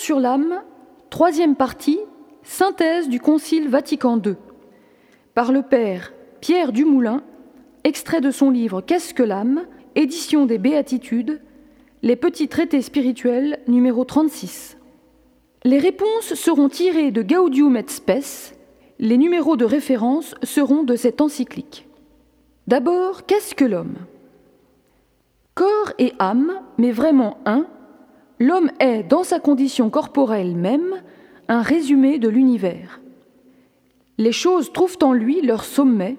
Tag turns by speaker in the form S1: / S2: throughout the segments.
S1: Sur l'âme, troisième partie, synthèse du Concile Vatican II. Par le Père Pierre Dumoulin, extrait de son livre Qu'est-ce que l'âme? Édition des Béatitudes, les petits traités spirituels numéro 36. Les réponses seront tirées de Gaudium et Spes, les numéros de référence seront de cette encyclique. D'abord, qu'est-ce que l'homme? Corps et âme, mais vraiment un, l'homme est, dans sa condition corporelle même, un résumé de l'univers. Les choses trouvent en lui leur sommet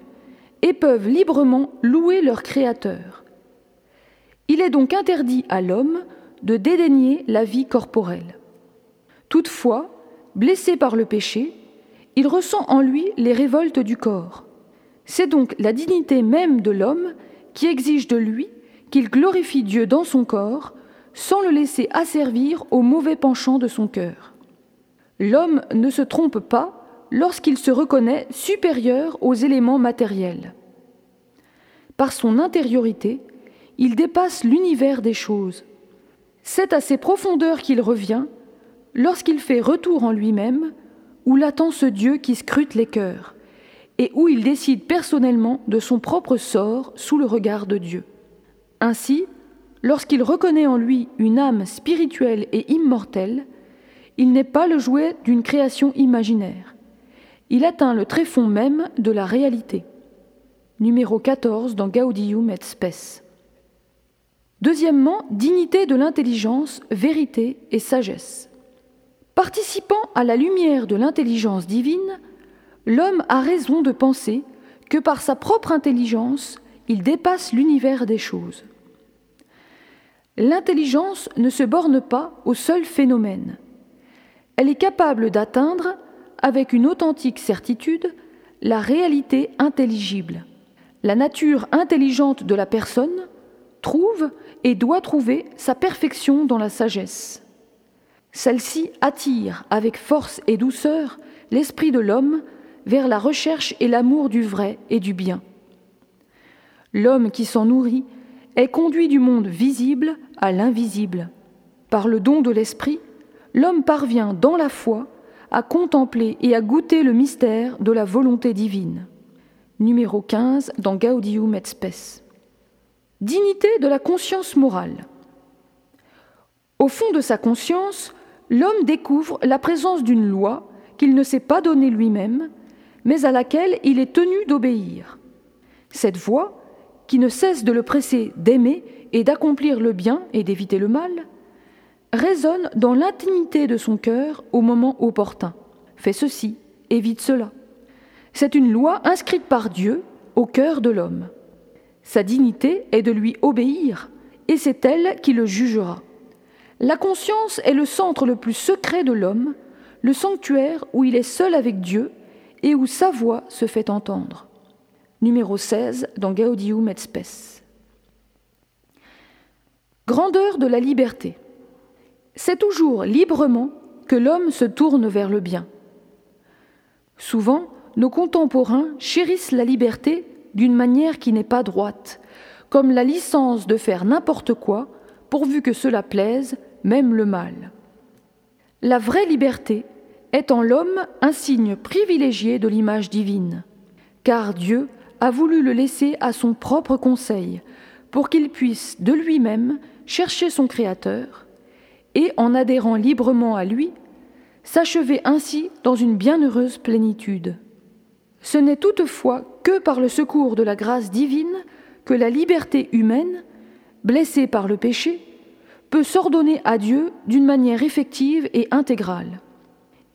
S1: et peuvent librement louer leur Créateur. Il est donc interdit à l'homme de dédaigner la vie corporelle. Toutefois, blessé par le péché, il ressent en lui les révoltes du corps. C'est donc la dignité même de l'homme qui exige de lui qu'il glorifie Dieu dans son corps sans le laisser asservir au mauvais penchant de son cœur. L'homme ne se trompe pas lorsqu'il se reconnaît supérieur aux éléments matériels. Par son intériorité, il dépasse l'univers des choses. C'est à ses profondeurs qu'il revient lorsqu'il fait retour en lui-même, où l'attend ce Dieu qui scrute les cœurs, et où il décide personnellement de son propre sort sous le regard de Dieu. Ainsi, lorsqu'il reconnaît en lui une âme spirituelle et immortelle, il n'est pas le jouet d'une création imaginaire. Il atteint le tréfonds même de la réalité. Numéro 14 dans Gaudium et Spes. Deuxièmement, dignité de l'intelligence, vérité et sagesse. Participant à la lumière de l'intelligence divine, l'homme a raison de penser que par sa propre intelligence, il dépasse l'univers des choses. L'intelligence ne se borne pas au seul phénomène. Elle est capable d'atteindre, avec une authentique certitude, la réalité intelligible. La nature intelligente de la personne trouve et doit trouver sa perfection dans la sagesse. Celle-ci attire avec force et douceur l'esprit de l'homme vers la recherche et l'amour du vrai et du bien. L'homme qui s'en nourrit est conduit du monde visible à l'invisible. Par le don de l'esprit, l'homme parvient dans la foi à contempler et à goûter le mystère de la volonté divine. Numéro 15 dans Gaudium et Spes. Dignité de la conscience morale. Au fond de sa conscience, l'homme découvre la présence d'une loi qu'il ne s'est pas donnée lui-même, mais à laquelle il est tenu d'obéir. Cette voie, qui ne cesse de le presser d'aimer et d'accomplir le bien et d'éviter le mal, résonne dans l'intimité de son cœur au moment opportun. Fais ceci, évite cela. C'est une loi inscrite par Dieu au cœur de l'homme. Sa dignité est de lui obéir, et c'est elle qui le jugera. La conscience est le centre le plus secret de l'homme, le sanctuaire où il est seul avec Dieu et où sa voix se fait entendre numéro 16 dans Gaudium et Spes. Grandeur de la liberté. C'est toujours librement que l'homme se tourne vers le bien. Souvent, nos contemporains chérissent la liberté d'une manière qui n'est pas droite, comme la licence de faire n'importe quoi, pourvu que cela plaise, même le mal. La vraie liberté est en l'homme un signe privilégié de l'image divine, car Dieu a voulu le laisser à son propre conseil, pour qu'il puisse de lui-même chercher son Créateur, et en adhérant librement à lui, s'achever ainsi dans une bienheureuse plénitude. Ce n'est toutefois que par le secours de la grâce divine que la liberté humaine, blessée par le péché, peut s'ordonner à Dieu d'une manière effective et intégrale.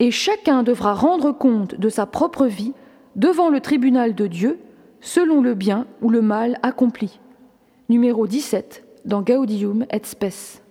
S1: Et chacun devra rendre compte de sa propre vie devant le tribunal de Dieu selon le bien ou le mal accompli. Numéro 17 dans Gaudium et Spes.